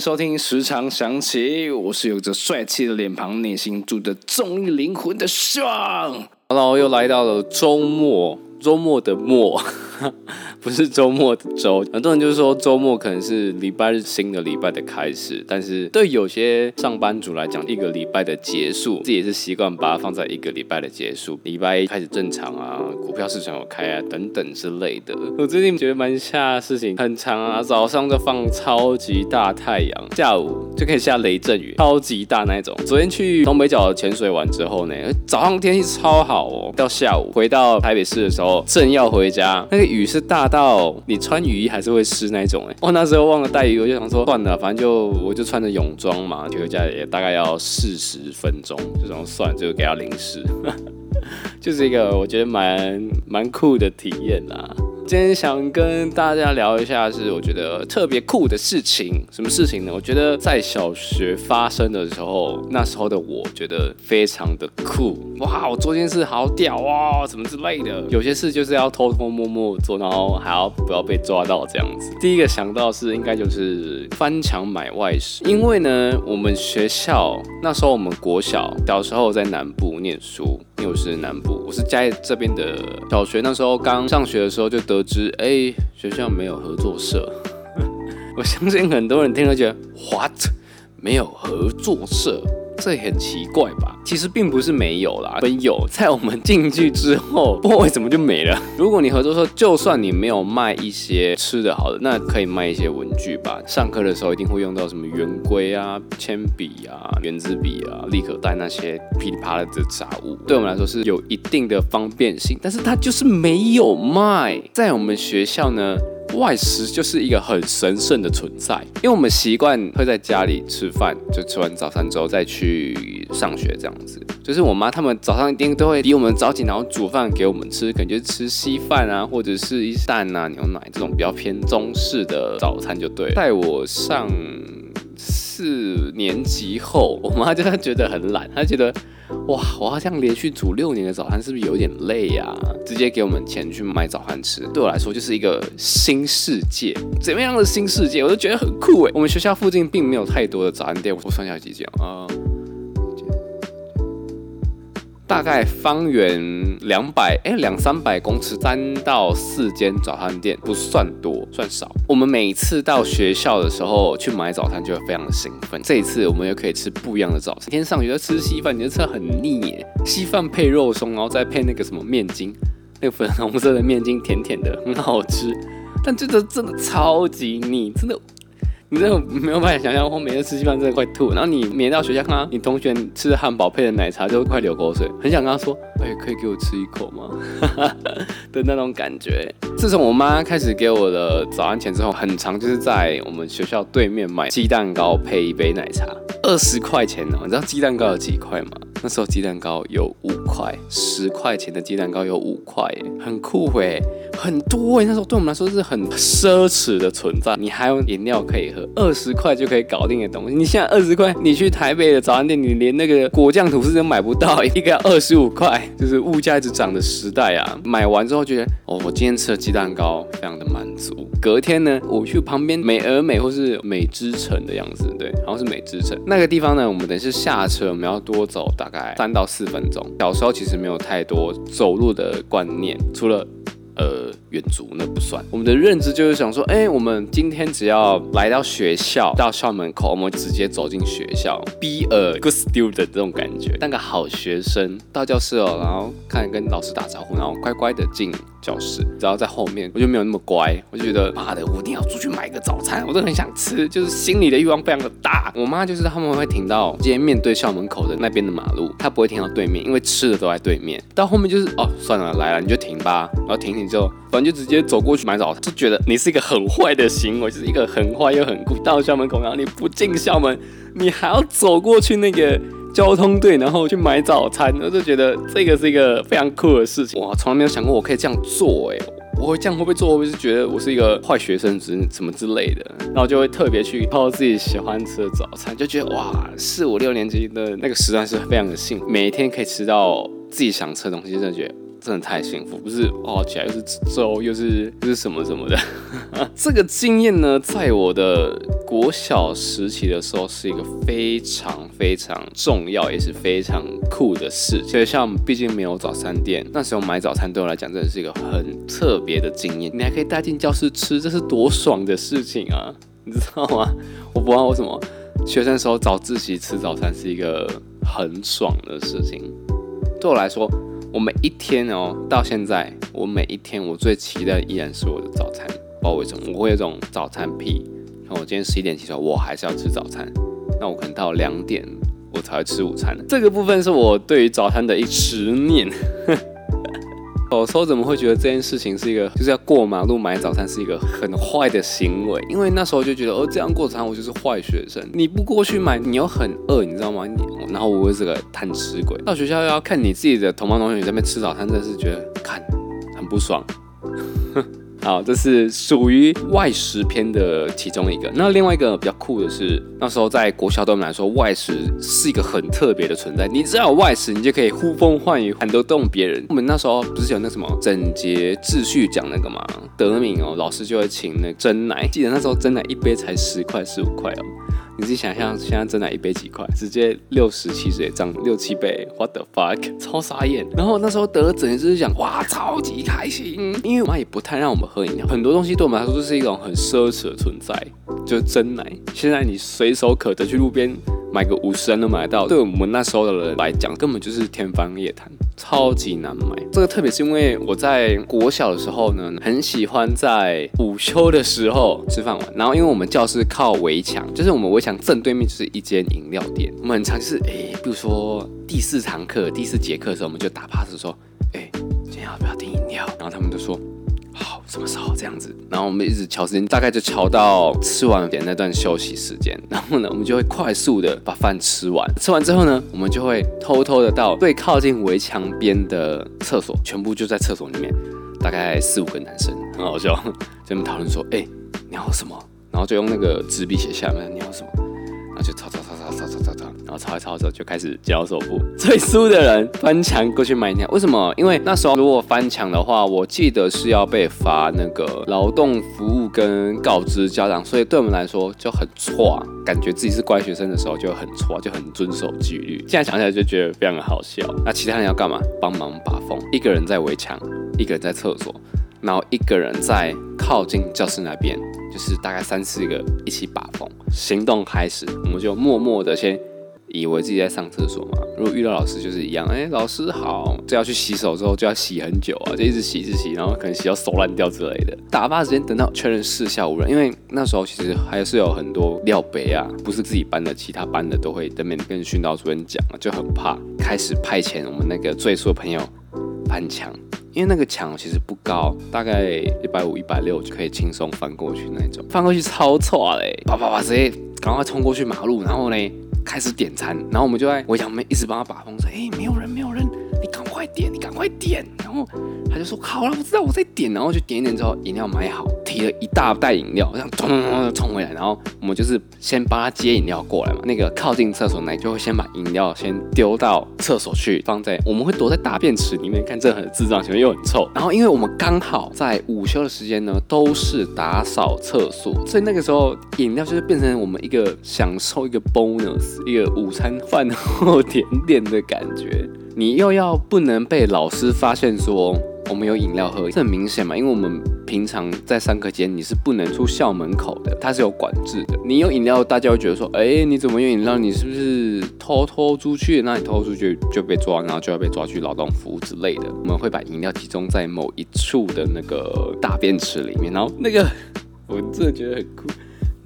收听《时常想起》，我是有着帅气的脸庞、内心住着重力灵魂的 s h a n。然后又来到了周末。周末的末，不是周末的周。很多人就是说周末可能是礼拜日新的礼拜的开始，但是对有些上班族来讲，一个礼拜的结束，自己也是习惯把它放在一个礼拜的结束。礼拜一开始正常啊，股票市场有开啊，等等之类的。我最近觉得蛮下事情很长啊，早上就放超级大太阳，下午就可以下雷阵雨，超级大那种。昨天去东北角潜水完之后呢，早上天气超好哦，到下午回到台北市的时候。正要回家，那个雨是大到你穿雨衣还是会湿那种哎。我那时候忘了带雨，我就想说算了，反正就我就穿着泳装嘛，回家也大概要四十分钟，就这样算就给他淋湿，就是一个我觉得蛮蛮酷的体验啦。今天想跟大家聊一下，是我觉得特别酷的事情。什么事情呢？我觉得在小学发生的时候，那时候的我觉得非常的酷。哇，我做件事好屌啊，什么之类的。有些事就是要偷偷摸摸做，然后还要不要被抓到这样子。第一个想到是应该就是翻墙买外食，因为呢，我们学校那时候我们国小小时候在南部念书。因为我是南部，我是在这边的小学。那时候刚上学的时候就得得知，哎，学校没有合作社。我相信很多人听了觉得，what？没有合作社？这很奇怪吧？其实并不是没有啦，有在我们进去之后，不知道为什么就没了。如果你合作说，就算你没有卖一些吃的好的，那可以卖一些文具吧。上课的时候一定会用到什么圆规啊、铅笔啊、圆珠笔啊、立可带那些噼里啪啦的杂物，对我们来说是有一定的方便性，但是它就是没有卖。在我们学校呢。外食就是一个很神圣的存在，因为我们习惯会在家里吃饭，就吃完早餐之后再去上学这样子。就是我妈他们早上一定都会比我们早起，然后煮饭给我们吃，可能就是吃稀饭啊，或者是一蛋啊、牛奶这种比较偏中式的早餐就对。在我上四年级后，我妈就觉得很懒，她觉得。哇，我好像连续煮六年的早餐，是不是有点累呀？直接给我们钱去买早餐吃，对我来说就是一个新世界。怎么样的新世界，我都觉得很酷诶。我们学校附近并没有太多的早餐店，我算一下几间啊。大概方圆两百哎两三百公尺，三到四间早餐店不算多，算少。我们每次到学校的时候去买早餐，就会非常的兴奋。这一次我们又可以吃不一样的早餐。今天上学吃稀饭，你就吃很腻耶。稀饭配肉松，然后再配那个什么面筋，那个粉红色的面筋，甜甜的，很好吃。但真的真的超级腻，真的。你真的没有办法想象，我每天吃稀饭真的快吐。然后你每天到学校看到你同学吃汉堡配的奶茶，就会快流口水，很想跟他说：“哎，可以给我吃一口吗？” 的那种感觉。自从我妈开始给我的早安钱之后，很长就是在我们学校对面买鸡蛋糕配一杯奶茶，二十块钱呢。你知道鸡蛋糕有几块吗？那时候鸡蛋糕有五块，十块钱的鸡蛋糕有五块，很酷哎，很多哎。那时候对我们来说是很奢侈的存在。你还有饮料可以喝，二十块就可以搞定的东西。你现在二十块，你去台北的早餐店，你连那个果酱吐司都买不到，一个要二十五块，就是物价一直涨的时代啊。买完之后觉得，哦，我今天吃的鸡蛋糕非常的满足。隔天呢，我去旁边美而美或是美之城的样子，对，然后是美之城那个地方呢，我们等于是下车，我们要多走大大概三到四分钟。小时候其实没有太多走路的观念，除了。呃，远足那不算。我们的认知就是想说，哎，我们今天只要来到学校，到校门口，我们直接走进学校，be a good student 这种感觉，当个好学生，到教室哦，然后看跟老师打招呼，然后乖乖的进教室。然后在后面，我就没有那么乖，我就觉得妈的，我一定要出去买个早餐，我都很想吃，就是心里的欲望非常的大。我妈就是他们会停到直接面对校门口的那边的马路，她不会停到对面，因为吃的都在对面。到后面就是哦，算了，来了你就停吧，然后停停。就就直接走过去买早餐，就觉得你是一个很坏的行为，就是一个很坏又很酷。到校门口，然后你不进校门，你还要走过去那个交通队，然后去买早餐，我就觉得这个是一个非常酷的事情。哇，从来没有想过我可以这样做，哎，我会这样会不会做？会不会是觉得我是一个坏学生，之什么之类的？然后就会特别去泡自己喜欢吃的早餐，就觉得哇，四五六年级的那个时段是非常的幸，每一天可以吃到自己想吃的东西，真的觉得。真的太幸福，不是哦，起来又是粥，又是又是什么什么的。这个经验呢，在我的国小时期的时候，是一个非常非常重要，也是非常酷的事。就像毕竟没有早餐店，那时候买早餐对我来讲，真的是一个很特别的经验。你还可以带进教室吃，这是多爽的事情啊！你知道吗？我不知道为什么学生时候早自习吃早餐是一个很爽的事情。对我来说，我每一天哦，到现在，我每一天我最期待依然是我的早餐。不知道为什么，我会有种早餐癖。那我今天十一点起床，我还是要吃早餐。那我可能到两点我才会吃午餐。这个部分是我对于早餐的一执念。有时候怎么会觉得这件事情是一个，就是要过马路买早餐是一个很坏的行为？因为那时候就觉得，哦，这样过早餐我就是坏学生。你不过去买，你又很饿，你知道吗？你然后我又是个贪吃鬼，到学校要看你自己的同班同学在那边吃早餐，真的是觉得看很不爽。好，这是属于外食篇的其中一个。那另外一个比较酷的是，那时候在国小对我们来说，外食是一个很特别的存在。你只要有外食，你就可以呼风唤雨，喊得动别人。我们那时候不是有那什么整洁秩序奖那个吗？得名哦，老师就会请那真奶。记得那时候真奶一杯才十块、十五块哦。你自己想象，现在真奶一杯几块？直接六十七岁涨六七倍，what the fuck，超傻眼。然后那时候得了整就是讲，哇，超级开心，因为我妈也不太让我们喝饮料，很多东西对我们来说都是一种很奢侈的存在，就是真奶。现在你随手可得去路边。买个五十元都买得到，对我们那时候的人来讲，根本就是天方夜谭，超级难买。这个特别是因为我在国小的时候呢，很喜欢在午休的时候吃饭玩，然后因为我们教室靠围墙，就是我们围墙正对面就是一间饮料店，我们很常是哎，比如说第四堂课、第四节课的时候，我们就打 pass 说，哎，今天要不要订饮料？然后他们就说。什么时候这样子？然后我们一直敲时间，大概就敲到吃完点那段休息时间。然后呢，我们就会快速的把饭吃完。吃完之后呢，我们就会偷偷的到最靠近围墙边的厕所，全部就在厕所里面，大概四五个男生，很好笑，在那讨论说，哎，你要什么？然后就用那个纸笔写下面你要什么，然后就抄抄抄抄抄抄抄抄。然后抄一抄的时候就开始交手部，最输的人翻墙过去买饮料。为什么？因为那时候如果翻墙的话，我记得是要被罚那个劳动服务跟告知家长，所以对我们来说就很错，感觉自己是乖学生的时候就很错，就很遵守纪律。现在想起来就觉得非常的好笑。那其他人要干嘛？帮忙把风，一个人在围墙，一个人在厕所，然后一个人在靠近教室那边，就是大概三四个一起把风。行动开始，我们就默默的先。以为自己在上厕所嘛？如果遇到老师就是一样，哎，老师好，就要去洗手之后就要洗很久啊，就一直洗，一直洗，然后可能洗到手烂掉之类的。打发时间等到确认四下无人，因为那时候其实还是有很多料杯啊，不是自己班的，其他班的都会在面跟训导主任讲，就很怕。开始派遣我们那个最初的朋友翻墙，因为那个墙其实不高，大概一百五、一百六就可以轻松翻过去那种，翻过去超错嘞，叭叭叭直接赶快冲过去马路，然后呢？开始点餐，然后我们就在围墙边一直帮他把风，说：“哎，没有，点，你赶快点。”然后他就说：“好了，我知道，我在点。”然后就点一点之后，饮料买好，提了一大袋饮料，这样冲冲冲冲回来。然后我们就是先帮他接饮料过来嘛。那个靠近厕所那就会先把饮料先丢到厕所去，放在我们会躲在大便池里面看，这很智障，前面又很臭。然后因为我们刚好在午休的时间呢，都是打扫厕所，所以那个时候饮料就是变成我们一个享受一个 bonus。一个午餐饭后甜点的感觉，你又要不能被老师发现说我们有饮料喝，这很明显嘛，因为我们平常在上课间你是不能出校门口的，它是有管制的。你有饮料，大家会觉得说，哎，你怎么有饮料？你是不是偷偷出去？那你偷出去就被抓，然后就要被抓去劳动服务之类的。我们会把饮料集中在某一处的那个大便池里面，然后那个我真的觉得很酷。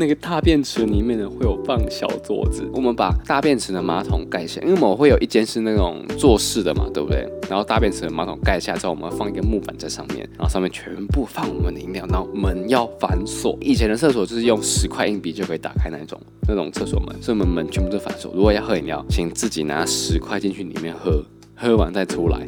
那个大便池里面呢会有放小桌子，我们把大便池的马桶盖下，因为我们会有一间是那种坐式的嘛，对不对？然后大便池的马桶盖下之后，我们放一个木板在上面，然后上面全部放我们的饮料，然后门要反锁。以前的厕所就是用十块硬币就可以打开那种那种厕所门，所以我们门全部都反锁。如果要喝饮料，请自己拿十块进去里面喝，喝完再出来。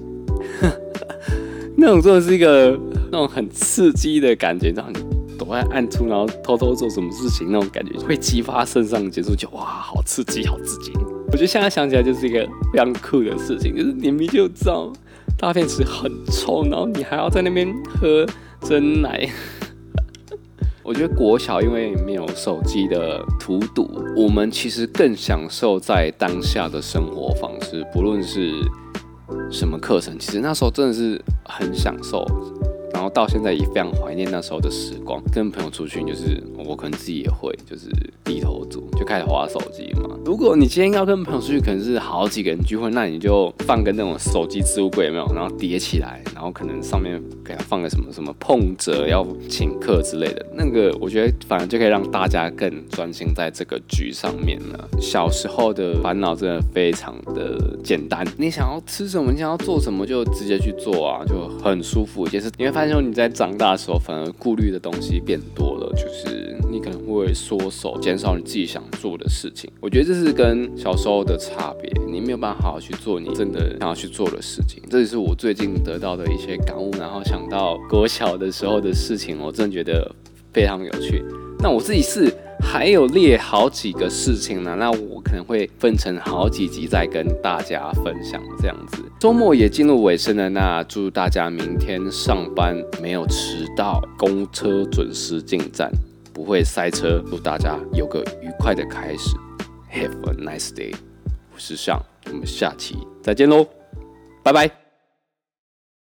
那种真的是一个那种很刺激的感觉，让你。躲在暗处，然后偷偷做什么事情，那种感觉会激发肾上腺素，就哇，好刺激，好刺激！我觉得现在想起来就是一个非常酷的事情，就是你明明就知道大便池很臭，然后你还要在那边喝真奶。我觉得国小因为没有手机的荼毒，我们其实更享受在当下的生活方式，不论是什么课程，其实那时候真的是很享受。然后到现在也非常怀念那时候的时光，跟朋友出去就是我可能自己也会就是低头族，就开始划手机嘛。如果你今天要跟朋友出去，可能是好几个人聚会，那你就放个那种手机置物柜有没有？然后叠起来，然后可能上面给他放个什么什么碰折要请客之类的，那个我觉得反而就可以让大家更专心在这个局上面了。小时候的烦恼真的非常的简单，你想要吃什么，你想要做什么就直接去做啊，就很舒服。也是你会发现。那你在长大的时候，反而顾虑的东西变多了，就是你可能会缩手，减少你自己想做的事情。我觉得这是跟小时候的差别，你没有办法好好去做你真的想要去做的事情。这也是我最近得到的一些感悟，然后想到国小的时候的事情，我真的觉得非常有趣。那我自己是。还有列好几个事情呢，那我可能会分成好几集再跟大家分享这样子。周末也进入尾声了，那祝大家明天上班没有迟到，公车准时进站，不会塞车。祝大家有个愉快的开始，Have a nice day。我是尚，我们下期再见喽，拜拜。